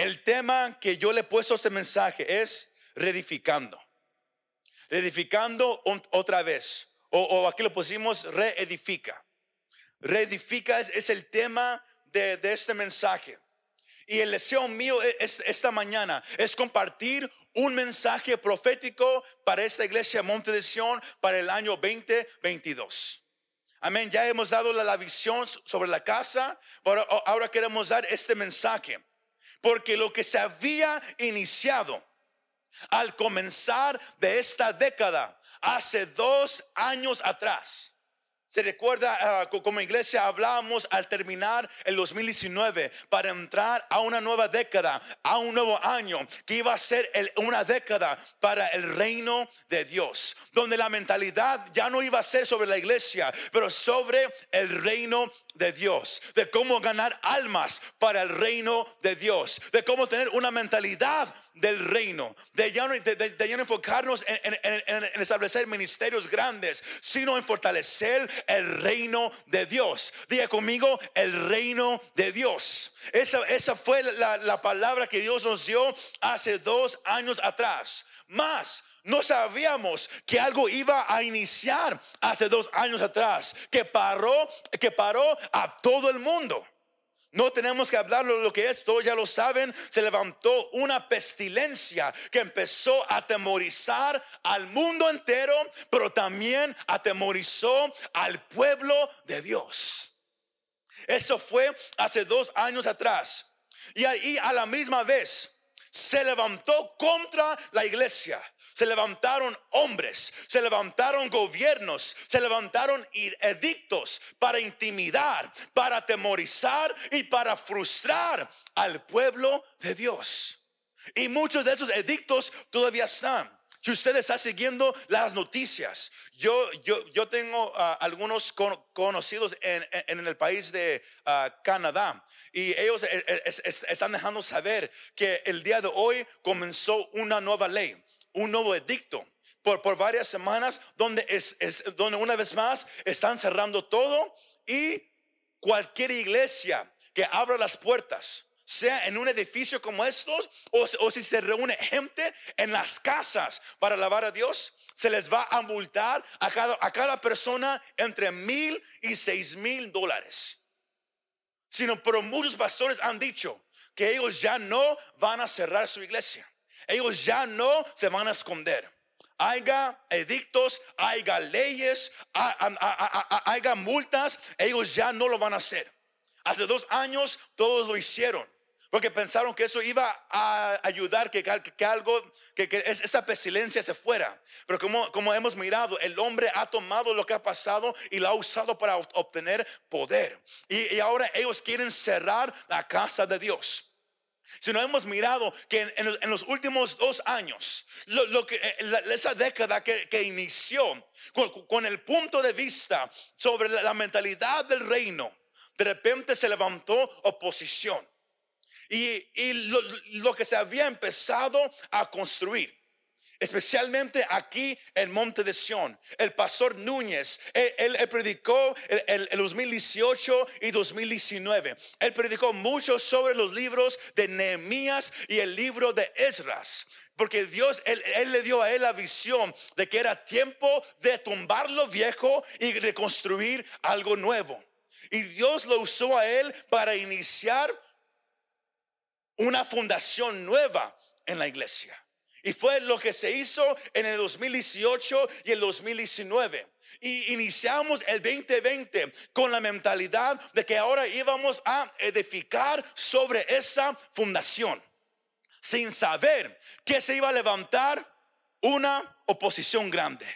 El tema que yo le he puesto a este mensaje es reedificando. Reedificando otra vez. O, aquí lo pusimos reedifica. Reedifica es, el tema de, este mensaje. Y el deseo mío e, esta mañana es compartir un mensaje profético para esta iglesia Monte de Sion para el año 2022. Amén. Ya hemos dado la, visión sobre la casa, pero ahora queremos dar este mensaje. Porque lo que se había iniciado al comenzar de esta década, hace dos años atrás, se recuerda ah, como iglesia hablábamos al terminar el 2019 para entrar a una nueva década, a un nuevo año que iba a ser una década para el reino de Dios, donde la mentalidad ya no iba a ser sobre la iglesia, pero sobre el reino de Dios, de cómo ganar almas para el reino de Dios, de cómo tener una mentalidad del reino, de ya no, de, enfocarnos en, establecer ministerios grandes, sino en fortalecer el reino de Dios. Diga conmigo, el reino de Dios. Esa, esa fue la, la palabra que Dios nos dio hace dos años atrás. Más, no sabíamos que algo iba a iniciar hace dos años atrás, que paró, que paró a todo el mundo. No tenemos que hablar lo que es, todos ya lo saben. Se levantó una pestilencia que empezó a atemorizar al mundo entero, pero también atemorizó al pueblo de Dios. Eso fue hace dos años atrás. Y ahí a la misma vez se levantó contra la iglesia se levantaron hombres, se levantaron gobiernos, se levantaron edictos para intimidar, para atemorizar y para frustrar al pueblo de Dios. Y muchos de esos edictos todavía están. Si usted está siguiendo las noticias, yo, yo, yo tengo ah, algunos conocidos en, en, el país de ah, Canadá y ellos eh, eh, están dejando saber que el día de hoy comenzó una nueva ley un nuevo edicto por, por varias semanas donde, es, donde una vez más están cerrando todo y cualquier iglesia que abra las puertas, sea en un edificio como estos o, o, si se reúne gente en las casas para alabar a Dios, se les va a multar a cada, a cada persona entre mil y seis mil dólares. Sino, pero muchos pastores han dicho que ellos ya no van a cerrar su iglesia ellos ya no se van a esconder. Haya edictos, haya leyes, haya multas, ellos ya no lo van a hacer. Hace dos años todos lo hicieron. Porque pensaron que eso iba a ayudar que, que, algo, que, esta pestilencia se fuera. Pero como, como hemos mirado, el hombre ha tomado lo que ha pasado y lo ha usado para obtener poder. Y, y ahora ellos quieren cerrar la casa de Dios. Si no hemos mirado que en, los últimos dos años, lo, que, eh, esa década que, inició con, el punto de vista sobre la, mentalidad del reino, de repente se levantó oposición. Y, lo que se había empezado a construir especialmente aquí en Monte de Sion. El pastor Núñez, él, predicó el, el, 2018 y 2019. Él predicó mucho sobre los libros de Nehemías y el libro de Esdras. Porque Dios, él, él, le dio a él la visión de que era tiempo de tumbar lo viejo y reconstruir algo nuevo. Y Dios lo usó a él para iniciar una fundación nueva en la iglesia. Y fue lo que se hizo en el 2018 y el 2019. Y iniciamos el 2020 con la mentalidad de que ahora íbamos a edificar sobre esa fundación, sin saber que se iba a levantar una oposición grande.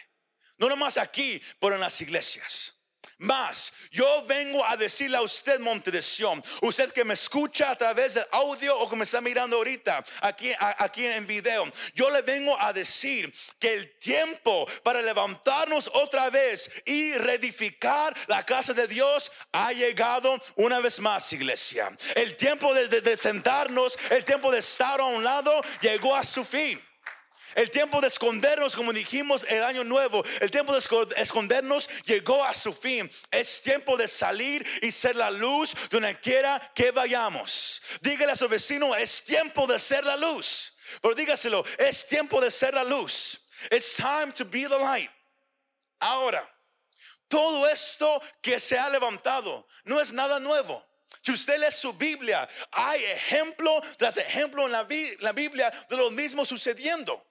No nomás aquí, pero en las iglesias. Más, yo vengo a decirle a usted, Monte de usted que me escucha a través del audio o que me está mirando ahorita aquí, aquí en video, yo le vengo a decir que el tiempo para levantarnos otra vez y reedificar la casa de Dios ha llegado una vez más, iglesia. El tiempo de sentarnos, el tiempo de estar a un lado llegó a su fin. El tiempo de escondernos, como dijimos el año nuevo, el tiempo de escondernos llegó a su fin. Es tiempo de salir y ser la luz donde quiera que vayamos. Dígale a su vecino, es tiempo de ser la luz. Pero dígaselo, es tiempo de ser la luz. It's time to be the light. Ahora, todo esto que se ha levantado no es nada nuevo. Si usted lee su Biblia, hay ejemplo tras ejemplo en la, Biblia de lo mismo sucediendo.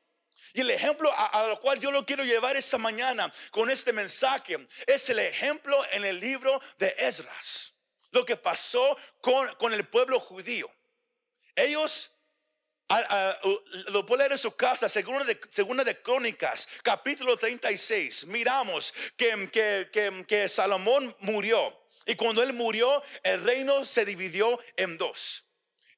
Y el ejemplo a, lo cual yo lo quiero llevar esta mañana con este mensaje es el ejemplo en el libro de Esdras. Lo que pasó con, el pueblo judío. Ellos lo puede leer en su casa, segunda de, segunda de Crónicas, capítulo 36. Miramos que, que, que Salomón murió. Y cuando él murió, el reino se dividió en dos.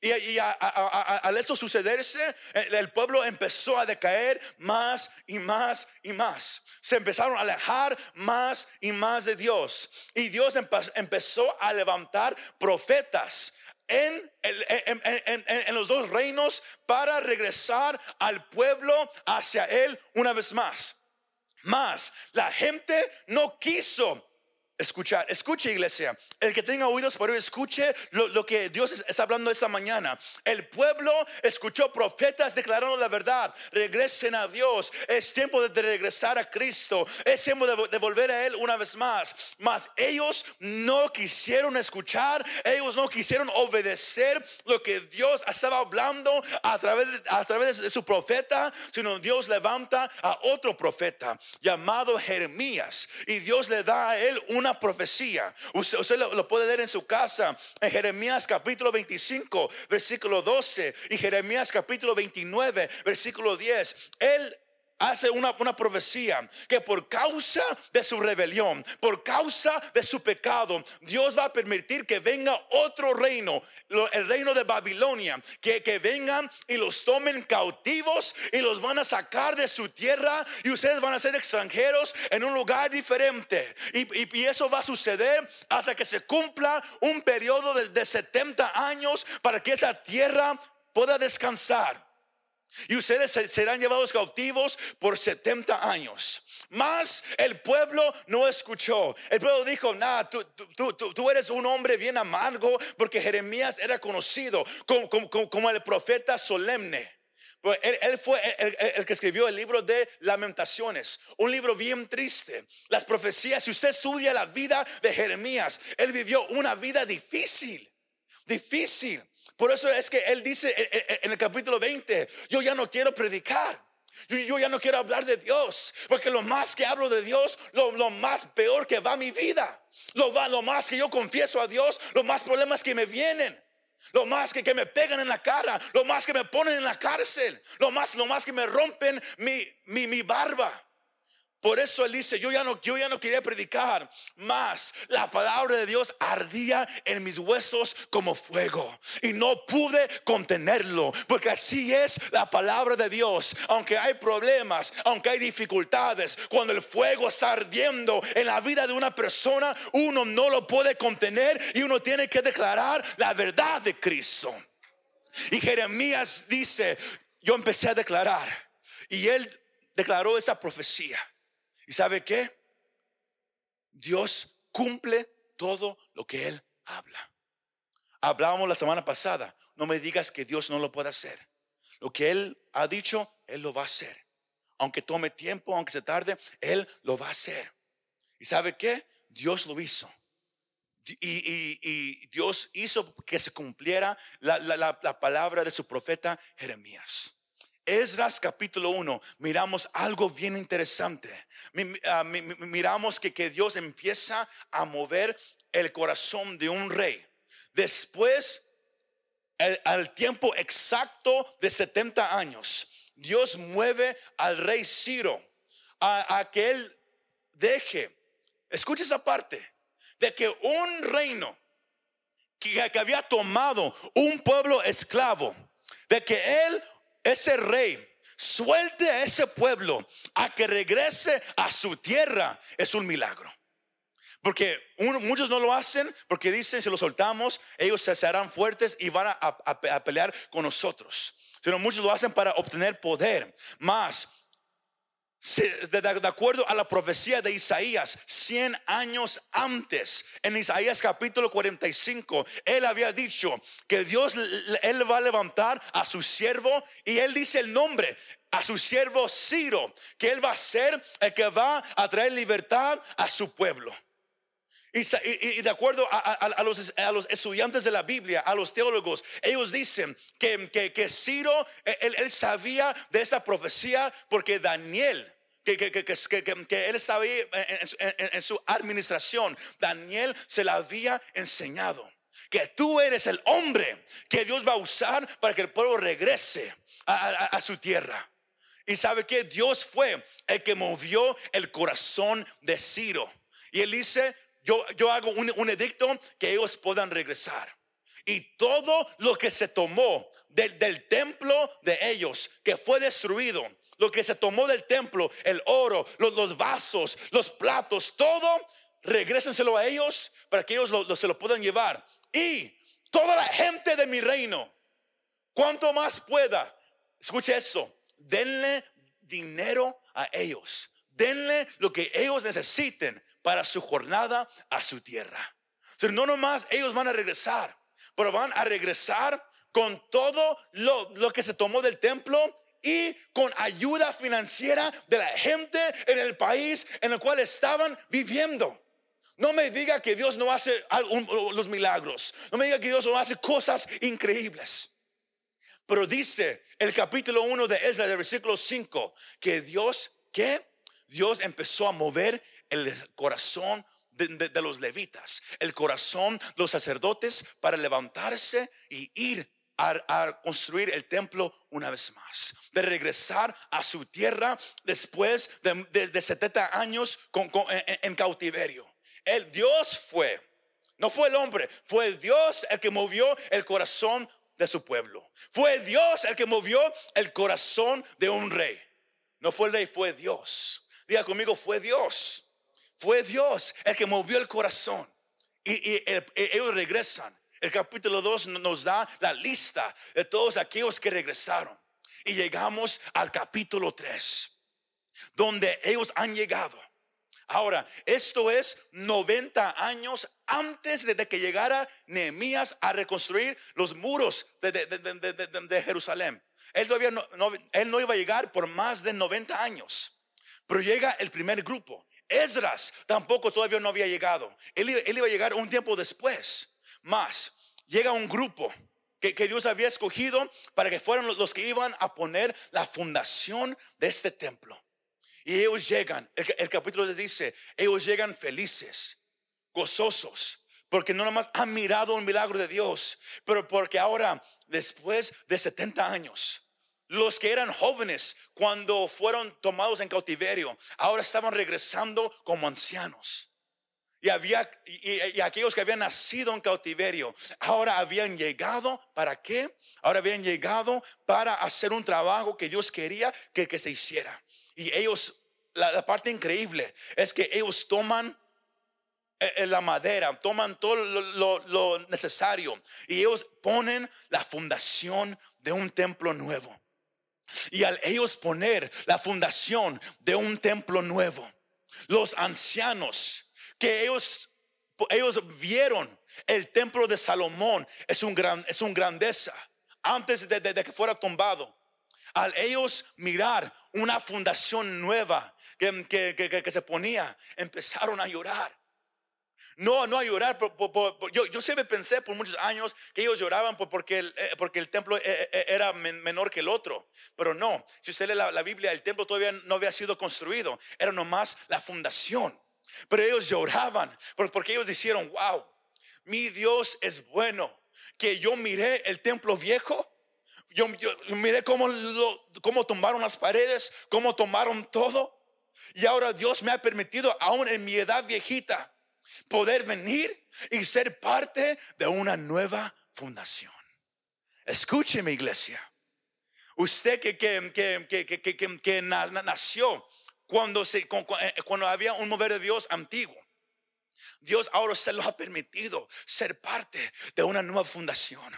Y, al eso sucederse, el, pueblo empezó a decaer más y más y más. Se empezaron a alejar más y más de Dios. Y Dios empezó a levantar profetas en, en, los dos reinos para regresar al pueblo hacia Él una vez más. Más, la gente no quiso escuchar. Escuche, iglesia. El que tenga oídos por hoy, escuche lo, que Dios está hablando esta mañana. El pueblo escuchó profetas declarando la verdad. Regresen a Dios. Es tiempo de, regresar a Cristo. Es tiempo de, volver a Él una vez más. Mas ellos no quisieron escuchar. Ellos no quisieron obedecer lo que Dios estaba hablando a través, a través de su profeta. Sino Dios levanta a otro profeta llamado Jeremías. Y Dios le da a él una profecía. Usted, lo, puede leer en su casa en Jeremías capítulo 25, versículo 12 y Jeremías capítulo 29, versículo 10. Él hace una, una, profecía que por causa de su rebelión, por causa de su pecado, Dios va a permitir que venga otro reino, el reino de Babilonia, que, que vengan y los tomen cautivos y los van a sacar de su tierra y ustedes van a ser extranjeros en un lugar diferente. Y, y, eso va a suceder hasta que se cumpla un periodo de, de 70 años para que esa tierra pueda descansar. Y ustedes serán llevados cautivos por 70 años. Más el pueblo no escuchó. El pueblo dijo, nada, tú, eres un hombre bien amargo porque Jeremías era conocido como, el profeta solemne. Pues él, fue el, que escribió el libro de lamentaciones, un libro bien triste. Las profecías, si usted estudia la vida de Jeremías, él vivió una vida difícil, difícil. Por eso es que él dice en el capítulo 20, yo ya no quiero predicar. Yo, ya no quiero hablar de Dios, porque lo más que hablo de Dios, lo, más peor que va mi vida. Lo, va, lo más que yo confieso a Dios, lo más problemas que me vienen. Lo más que, que me pegan en la cara, lo más que me ponen en la cárcel, lo más, lo más que me rompen mi, mi, mi barba. Por eso él dice, yo ya no, yo ya no quería predicar más. La palabra de Dios ardía en mis huesos como fuego y no pude contenerlo, porque así es la palabra de Dios. Aunque hay problemas, aunque hay dificultades, cuando el fuego está ardiendo en la vida de una persona, uno no lo puede contener y uno tiene que declarar la verdad de Cristo. Y Jeremías dice, yo empecé a declarar y él declaró esa profecía. ¿Y sabe qué? Dios cumple todo lo que Él habla. Hablábamos la semana pasada, no me digas que Dios no lo puede hacer. Lo que Él ha dicho, Él lo va a hacer. Aunque tome tiempo, aunque se tarde, Él lo va a hacer. ¿Y sabe qué? Dios lo hizo. Y, Dios hizo que se cumpliera la palabra de su profeta Jeremías. Esdras capítulo 1, miramos algo bien interesante. Ah, miramos que, que Dios empieza a mover el corazón de un rey. Después, al tiempo exacto de 70 años, Dios mueve al rey Ciro a, que él deje, escuche esa parte, de que un reino que, que había tomado un pueblo esclavo, de que él ese rey suelte a ese pueblo a que regrese a su tierra es un milagro. Porque muchos no lo hacen porque dicen si lo soltamos, ellos se harán fuertes y van a, pelear con nosotros. sino muchos lo hacen para obtener poder. Más, de, acuerdo a la profecía de Isaías, 100 años antes, en Isaías capítulo 45, él había dicho que Dios, él va a levantar a su siervo y él dice el nombre, a su siervo Ciro, que él va a ser el que va a traer libertad a su pueblo. Y, de acuerdo a, los, estudiantes de la Biblia, a los teólogos, ellos dicen que, que, Ciro, él, sabía de esa profecía porque Daniel, que, que, él estaba ahí en, su administración, Daniel se la había enseñado. Que tú eres el hombre que Dios va a usar para que el pueblo regrese a, su tierra. Y sabe que Dios fue el que movió el corazón de Ciro. Y él dice, yo, hago un, edicto que ellos puedan regresar. Y todo lo que se tomó del, templo de ellos, que fue destruido, lo que se tomó del templo, el oro, los, vasos, los platos, todo, regrésenselo a ellos para que ellos se lo puedan llevar. Y toda la gente de mi reino, cuanto más pueda, escuche eso, denle dinero a ellos, denle lo que ellos necesiten para su jornada a su tierra. no nomás ellos van a regresar, pero van a regresar con todo lo, lo que se tomó del templo y con ayuda financiera de la gente en el país en el cual estaban viviendo. No me diga que Dios no hace los milagros. No me diga que Dios no hace cosas increíbles. Pero dice el capítulo 1 de Ezra, del versículo 5, que Dios, ¿qué? Dios empezó a mover el corazón de, los levitas, el corazón de los sacerdotes para levantarse y ir a, construir el templo una vez más, de regresar a su tierra después de, 70 años en, cautiverio. El Dios fue, no fue el hombre, fue el Dios el que movió el corazón de su pueblo. Fue el Dios el que movió el corazón de un rey. No fue el rey, fue Dios. Diga conmigo, fue Dios. Fue Dios el que movió el corazón. Y, ellos regresan. El capítulo 2 nos da la lista de todos aquellos que regresaron. Y llegamos al capítulo 3, donde ellos han llegado. Ahora, esto es 90 años antes de que llegara Nehemías a reconstruir los muros de, Jerusalén. Él, todavía él no iba a llegar por más de 90 años. Pero llega el primer grupo. Esdras tampoco todavía no había llegado. Él, iba a llegar un tiempo después. Más, llega un grupo que, Dios había escogido para que fueran los, que iban a poner la fundación de este templo. Y ellos llegan, el, el capítulo les dice, ellos llegan felices, gozosos, porque no nomás han mirado un milagro de Dios, pero porque ahora, después de 70 años, los que eran jóvenes cuando fueron tomados en cautiverio, ahora estaban regresando como ancianos. Y, había, y, aquellos que habían nacido en cautiverio, ahora habían llegado, ¿para qué? Ahora habían llegado para hacer un trabajo que Dios quería que, se hiciera. Y ellos, la, parte increíble es que ellos toman eh, eh, la madera, toman todo lo necesario y ellos ponen la fundación de un templo nuevo. Y al ellos poner la fundación de un templo nuevo, los ancianos que ellos, ellos vieron el templo de Salomón es un gran, es un grandeza antes de, que fuera tumbado. Al ellos mirar una fundación nueva que, que se ponía, empezaron a llorar. No, no a llorar. yo, yo, siempre pensé por muchos años que ellos lloraban porque el, eh, porque el templo eh, eh, era menor que el otro. Pero no, si usted lee la, Biblia, el templo todavía no había sido construido. Era nomás la fundación. Pero ellos lloraban porque ellos dijeron, wow, mi Dios es bueno. Que yo miré el templo viejo. Yo, miré cómo, cómo tomaron las paredes, cómo tomaron todo. Y ahora Dios me ha permitido, aún en mi edad viejita, poder venir y ser parte de una nueva fundación. Escúcheme, iglesia. Usted que, que, que, que nació cuando, se, eh, cuando había un mover de Dios antiguo. Dios ahora se lo ha permitido ser parte de una nueva fundación.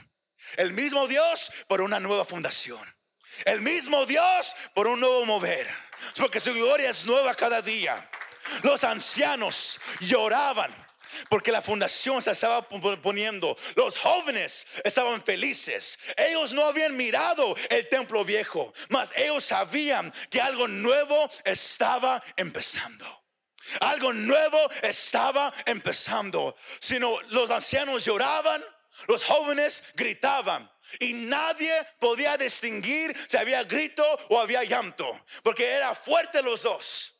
El mismo Dios por una nueva fundación. El mismo Dios por un nuevo mover. Porque su gloria es nueva cada día. Los ancianos lloraban porque la fundación se estaba poniendo. Los jóvenes estaban felices. Ellos no habían mirado el templo viejo, mas ellos sabían que algo nuevo estaba empezando. Algo nuevo estaba empezando. Sino los ancianos lloraban, los jóvenes gritaban. Y nadie podía distinguir si había grito o había llanto, porque era fuerte los dos.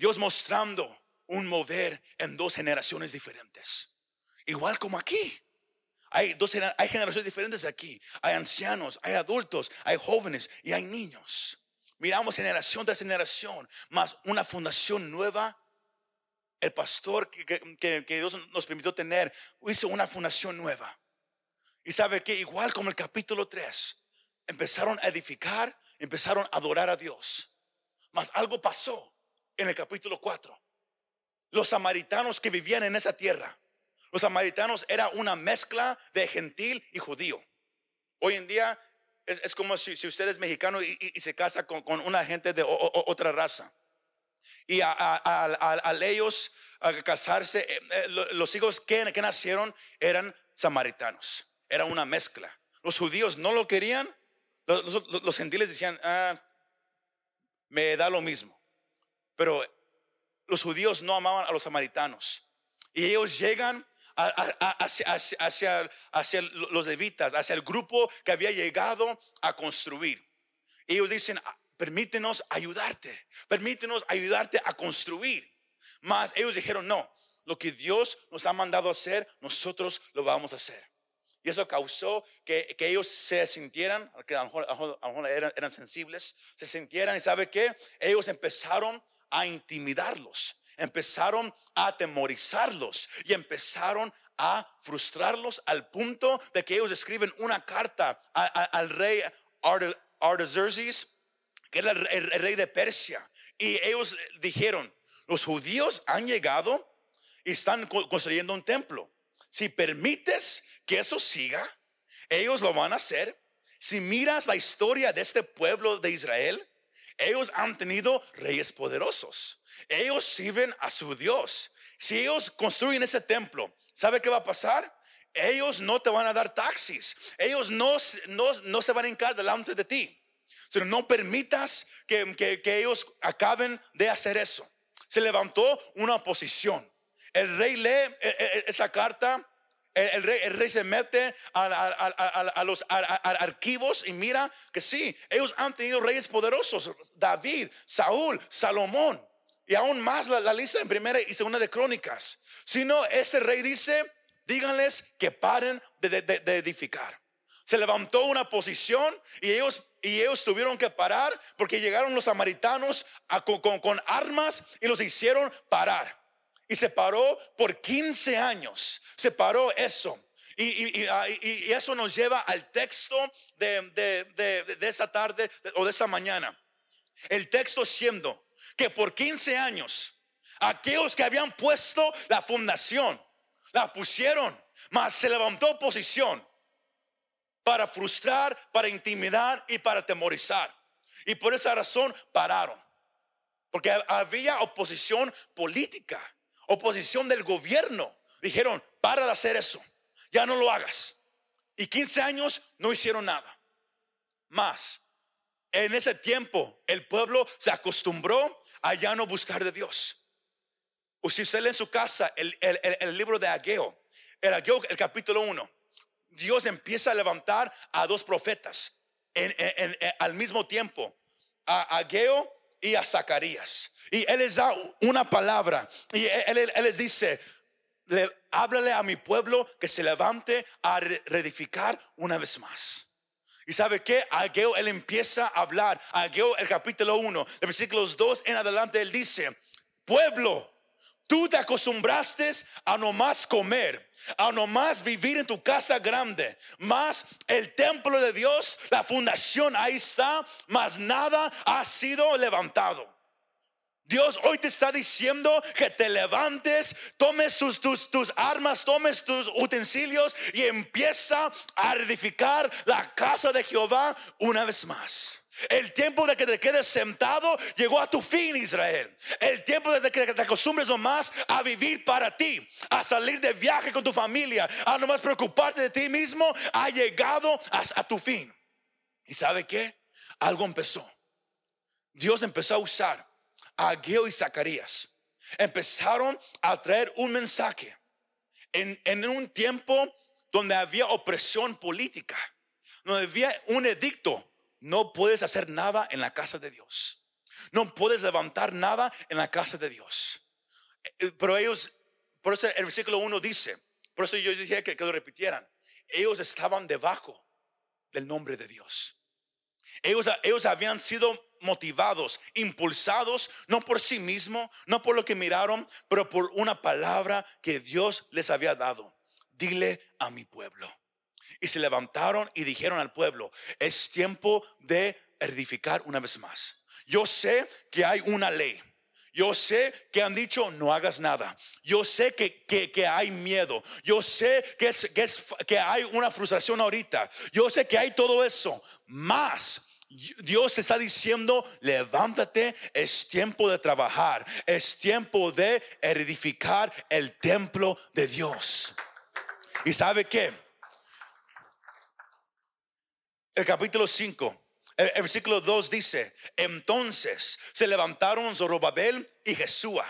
Dios mostrando un mover en dos generaciones diferentes. Igual como aquí. Hay, dos, hay generaciones diferentes aquí. Hay ancianos, hay adultos, hay jóvenes y hay niños. Miramos generación tras generación, más una fundación nueva. El pastor que, que Dios nos permitió tener hizo una fundación nueva. Y sabe que igual como el capítulo 3, empezaron a edificar, empezaron a adorar a Dios. Mas algo pasó en el capítulo 4 los samaritanos que vivían en esa tierra. Los samaritanos era una mezcla de gentil y judío. Hoy en día es, como si, usted es mexicano y, se casa con, una gente de otra raza. Y al ellos casarse, eh, eh, los hijos que, que nacieron eran samaritanos. Era una mezcla. Los judíos no lo querían. Los, gentiles decían, ah, me da lo mismo. Pero los judíos no amaban a los samaritanos. Y ellos llegan hacia, hacia, los levitas, hacia el grupo que había llegado a construir. ellos dicen, ah, permítenos ayudarte, permítenos ayudarte a construir. Mas ellos dijeron, no, lo que Dios nos ha mandado hacer, nosotros lo vamos a hacer. Y eso causó que, ellos se sintieran, que a lo mejor, eran, eran, sensibles, se sintieran y sabe que ellos empezaron a intimidarlos, empezaron a atemorizarlos y empezaron a frustrarlos al punto de que ellos escriben una carta al rey Artaxerxes, que era el, rey de Persia. Y ellos dijeron, los judíos han llegado y están construyendo un templo. Si permites que eso siga, ellos lo van a hacer. Si miras la historia de este pueblo de Israel, ellos han tenido reyes poderosos. Ellos sirven a su Dios. Si ellos construyen ese templo, ¿sabe qué va a pasar? Ellos no te van a dar taxis. Ellos no, no, se van a hincar delante de ti. Pero no permitas que, que ellos acaben de hacer eso. Se levantó una oposición. El rey lee eh, eh, esa carta el rey, se mete a, los archivos y mira que sí, ellos han tenido reyes poderosos, David, Saúl, Salomón, y aún más la, lista en primera y segunda de crónicas. Si no, ese rey dice, díganles que paren de, edificar. Se levantó una posición y ellos, y ellos tuvieron que parar porque llegaron los samaritanos con armas y los hicieron parar. Y se paró por 15 años. Se paró eso. Ah, y, eso nos lleva al texto de, de, esa tarde o de esa mañana. El texto siendo que por 15 años aquellos que habían puesto la fundación la pusieron, mas se levantó oposición para frustrar, para intimidar y para temorizar. Y por esa razón pararon. Porque había oposición política oposición del gobierno. Dijeron, para de hacer eso, ya no lo hagas. Y 15 años no hicieron nada. Más, en ese tiempo el pueblo se acostumbró a ya no buscar de Dios. O si usted lee en su casa el, libro de Ageo, el Ageo, el capítulo 1, Dios empieza a levantar a dos profetas al mismo tiempo, a Ageo y a Zacarías. Y Él les da una palabra. Y Él, les dice, háblale a mi pueblo que se levante a reedificar una vez más. Y sabe que Ageo él empieza a hablar. Ageo el capítulo 1, de versículos 2 en adelante, él dice, pueblo, tú te acostumbraste a no más comer, a no más vivir en tu casa grande, más el templo de Dios, la fundación ahí está, más nada ha sido levantado. Dios hoy te está diciendo que te levantes, tomes tus, tus, tus, armas, tomes tus utensilios y empieza a edificar la casa de Jehová una vez más. El tiempo de que te quedes sentado llegó a tu fin, Israel. El tiempo de que te acostumbres nomás a vivir para ti, a salir de viaje con tu familia, a nomás preocuparte de ti mismo, ha llegado a, a tu fin. ¿Y sabe qué? Algo empezó. Dios empezó a usar Ageo y Zacarías empezaron a traer un mensaje en, en un tiempo donde había opresión política, donde había un edicto. No puedes hacer nada en la casa de Dios. No puedes levantar nada en la casa de Dios. Eh, pero ellos, por eso el versículo 1 dice, por eso yo dije que, que lo repitieran, ellos estaban debajo del nombre de Dios. Ellos, ellos habían sido motivados, impulsados, no por sí mismo, no por lo que miraron, pero por una palabra que Dios les había dado. Dile a mi pueblo. Y se levantaron y dijeron al pueblo, es tiempo de edificar una vez más. Yo sé que hay una ley. Yo sé que han dicho no hagas nada. Yo sé que, que, hay miedo. Yo sé que, es, que, es, que hay una frustración ahorita. Yo sé que hay todo eso. Más Dios está diciendo, levántate, es tiempo de trabajar, es tiempo de edificar el templo de Dios. ¿Y sabe qué? El capítulo 5, el, versículo 2 dice, entonces se levantaron Zorobabel y Jesúa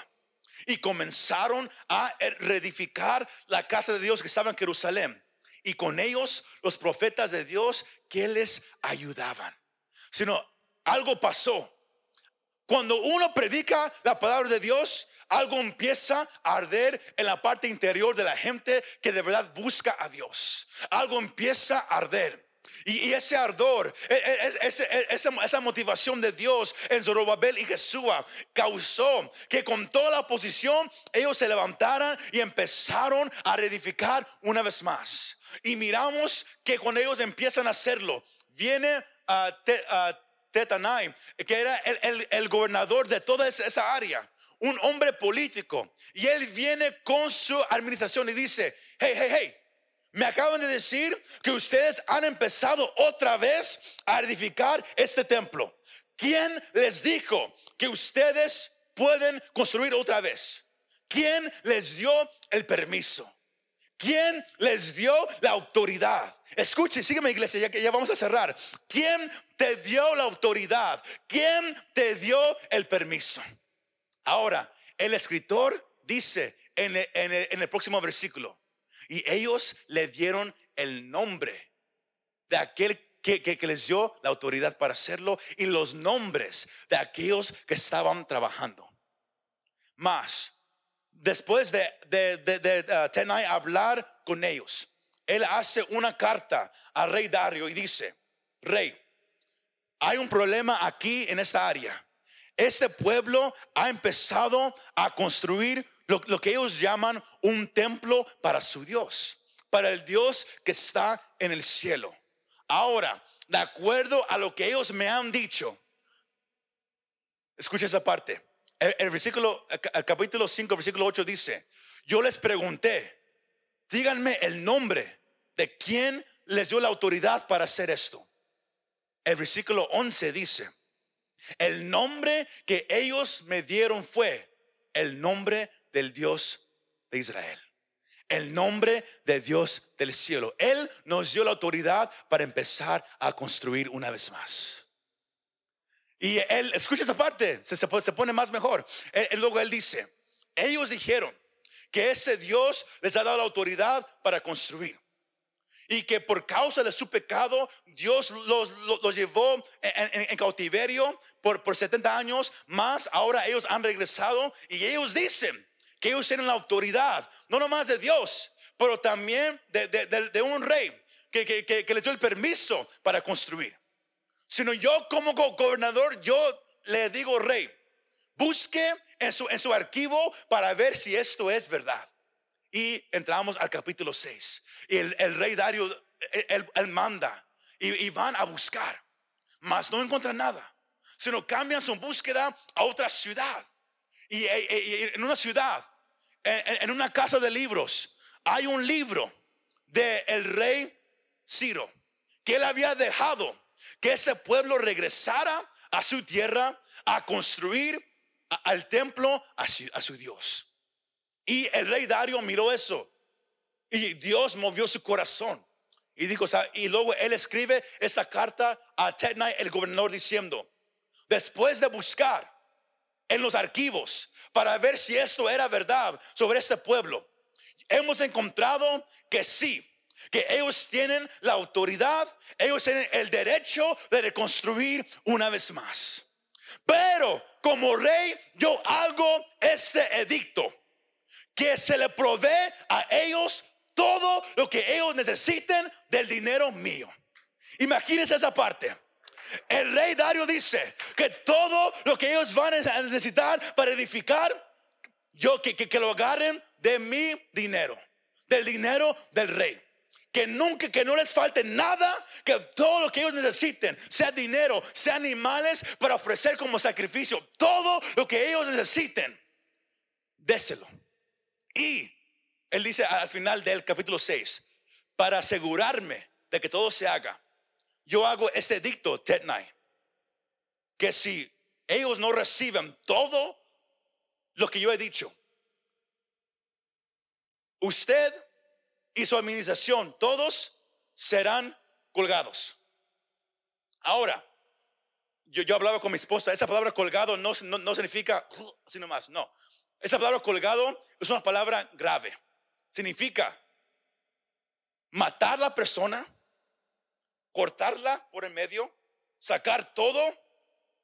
y comenzaron a reedificar la casa de Dios que estaba en Jerusalén. Y con ellos los profetas de Dios que les ayudaban sino algo pasó. Cuando uno predica la palabra de Dios, algo empieza a arder en la parte interior de la gente que de verdad busca a Dios. Algo empieza a arder. Y, ese ardor, e, e, e, esa, motivación de Dios en Zorobabel y Jesúa causó que con toda la oposición ellos se levantaran y empezaron a reedificar una vez más. Y miramos que cuando ellos empiezan a hacerlo, viene a, Tetanai, que era el, gobernador de toda esa área, un hombre político. Y él viene con su administración y dice, hey, hey, hey, me acaban de decir que ustedes han empezado otra vez a edificar este templo. ¿Quién les dijo que ustedes pueden construir otra vez? ¿Quién les dio el permiso? ¿Quién les dio la autoridad? Escuche, sígueme iglesia, ya que ya vamos a cerrar. ¿Quién te dio la autoridad? ¿Quién te dio el permiso? Ahora, el escritor dice en el, próximo versículo, y ellos le dieron el nombre de aquel que, les dio la autoridad para hacerlo y los nombres de aquellos que estaban trabajando. Más, después de, de, uh, hablar con ellos, él hace una carta al rey Dario y dice, rey, hay un problema aquí en esta área. Este pueblo ha empezado a construir lo, lo que ellos llaman un templo para su Dios, para el Dios que está en el cielo. Ahora, de acuerdo a lo que ellos me han dicho, escucha esa parte el, versículo, el capítulo 5, versículo 8 dice, yo les pregunté, díganme el nombre de quién les dio la autoridad para hacer esto. El versículo 11 dice, el nombre que ellos me dieron fue el nombre del Dios de Israel. El nombre de Dios del cielo. Él nos dio la autoridad para empezar a construir una vez más. Y él, escucha esa parte, se, se, pone más mejor. luego él dice, ellos dijeron que ese Dios les ha dado la autoridad para construir. Y que por causa de su pecado, Dios los, llevó en, cautiverio por, por 70 años más. Ahora ellos han regresado y ellos dicen que ellos tienen la autoridad, no nomás de Dios, pero también de, un rey que, que, que les dio el permiso para construir sino yo como gobernador, yo le digo, rey, busque en su, en su archivo para ver si esto es verdad. Y entramos al capítulo 6. Y el, rey Dario, él, manda y, van a buscar, mas no encuentran nada, sino cambian su búsqueda a otra ciudad. Y, en una ciudad, en, una casa de libros, hay un libro del el rey Ciro, que él había dejado que ese pueblo regresara a su tierra a construir al templo a su, Dios. Y el rey Dario miró eso y Dios movió su corazón. Y dijo, y luego él escribe esta carta a Tednai, el gobernador, diciendo, después de buscar en los archivos para ver si esto era verdad sobre este pueblo, hemos encontrado que sí, que ellos tienen la autoridad, ellos tienen el derecho de reconstruir una vez más. Pero como rey yo hago este edicto, que se le provee a ellos todo lo que ellos necesiten del dinero mío. Imagínense esa parte. El rey Dario dice que todo lo que ellos van a necesitar para edificar, yo que, que, lo agarren de mi dinero, del dinero del rey que nunca, que no les falte nada, que todo lo que ellos necesiten, sea dinero, sea animales para ofrecer como sacrificio, todo lo que ellos necesiten, déselo. Y él dice al final del capítulo 6, para asegurarme de que todo se haga, yo hago este dicto, Tetnai, que si ellos no reciben todo lo que yo he dicho, usted y su administración, todos serán colgados. Ahora, yo, hablaba con mi esposa, esa palabra colgado no, no, significa así nomás, no. Esa palabra colgado es una palabra grave. Significa matar a la persona, cortarla por el medio, sacar todo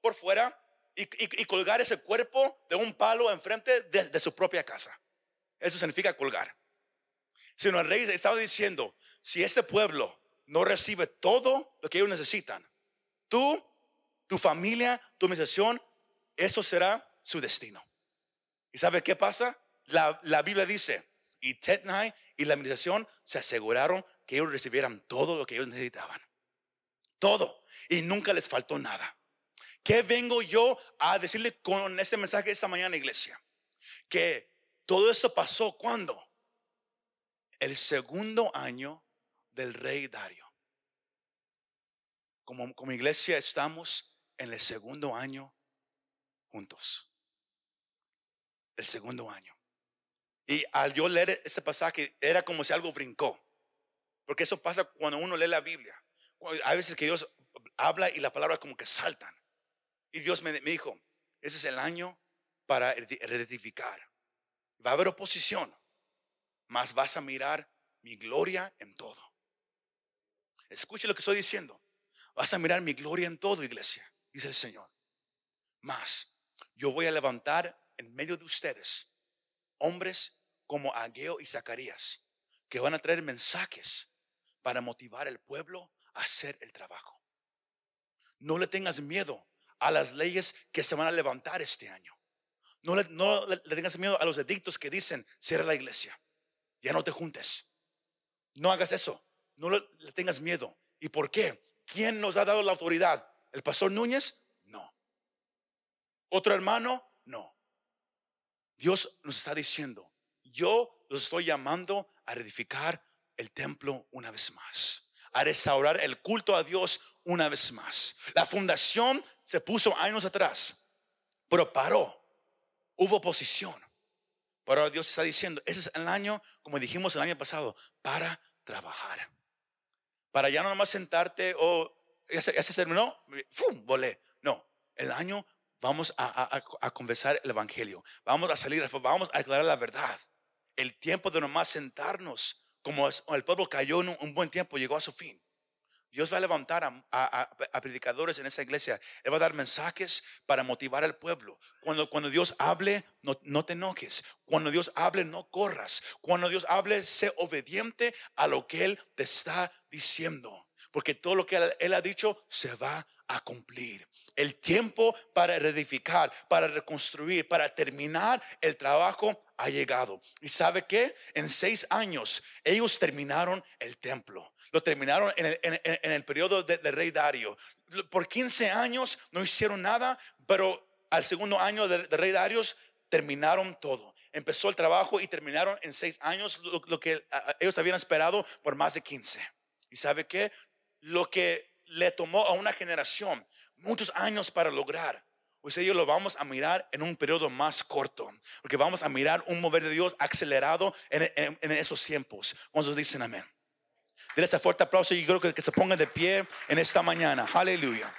por fuera y, colgar ese cuerpo de un palo enfrente de su propia casa. Eso significa colgar sino el rey estaba diciendo, si este pueblo no recibe todo lo que ellos necesitan, tú, tu familia, tu administración, eso será su destino. ¿Y sabe qué pasa? La, Biblia dice, y Tetnai y la administración se aseguraron que ellos recibieran todo lo que ellos necesitaban. Todo. Y nunca les faltó nada. ¿Qué vengo yo a decirle con este mensaje esta mañana, iglesia? Que todo esto pasó cuando? el segundo año del rey Dario. Como, como iglesia estamos en el segundo año juntos. El segundo año. Y al yo leer este pasaje era como si algo brincó. Porque eso pasa cuando uno lee la Biblia. Hay veces que Dios habla y las palabras como que saltan. Y Dios me, dijo, ese es el año para rectificar. Va a haber oposición más vas a mirar mi gloria en todo. Escuche lo que estoy diciendo. Vas a mirar mi gloria en todo, iglesia, dice el Señor. Más, yo voy a levantar en medio de ustedes hombres como Ageo y Zacarías, que van a traer mensajes para motivar al pueblo hacer el trabajo. No le tengas miedo a las leyes que se van a levantar este año. No le, le tengas miedo a los edictos que dicen cierra la iglesia ya no te juntes. No hagas eso. No le, tengas miedo. ¿Y por qué? ¿Quién nos ha dado la autoridad? ¿El pastor Núñez? No. ¿Otro hermano? No. Dios nos está diciendo, yo los estoy llamando a reedificar el templo una vez más, a restaurar el culto a Dios una vez más. La fundación se puso años atrás, pero paró. Hubo oposición. Pero ahora Dios está diciendo, ese es el año, como dijimos el año pasado, para trabajar. Para ya no nomás sentarte o ya se, terminó, ¡fum! Volé. No, el año vamos a, a, conversar el Evangelio. Vamos a salir, vamos a declarar la verdad. El tiempo de nomás sentarnos, como el pueblo cayó en un buen tiempo, llegó a su fin. Dios va a levantar a, predicadores en esa iglesia. Él va a dar mensajes para motivar al pueblo. Cuando, cuando Dios hable, no, te enojes. Cuando Dios hable, no corras. Cuando Dios hable, sé obediente a lo que Él te está diciendo. Porque todo lo que Él, ha dicho se va a cumplir. El tiempo para reedificar, para reconstruir, para terminar el trabajo ha llegado. ¿Y sabe qué? En seis años ellos terminaron el templo lo terminaron en el, periodo del rey Dario. Por 15 años no hicieron nada, pero al segundo año del, rey Dario terminaron todo. Empezó el trabajo y terminaron en seis años lo, lo que ellos habían esperado por más de 15. ¿Y sabe qué? Lo que le tomó a una generación muchos años para lograr. Ellos lo vamos a mirar en un periodo más corto, porque vamos a mirar un mover de Dios acelerado en, esos tiempos. Cuando dicen amén. Denle ese fuerte aplauso y yo creo que, que se pongan de pie en esta mañana. Aleluya.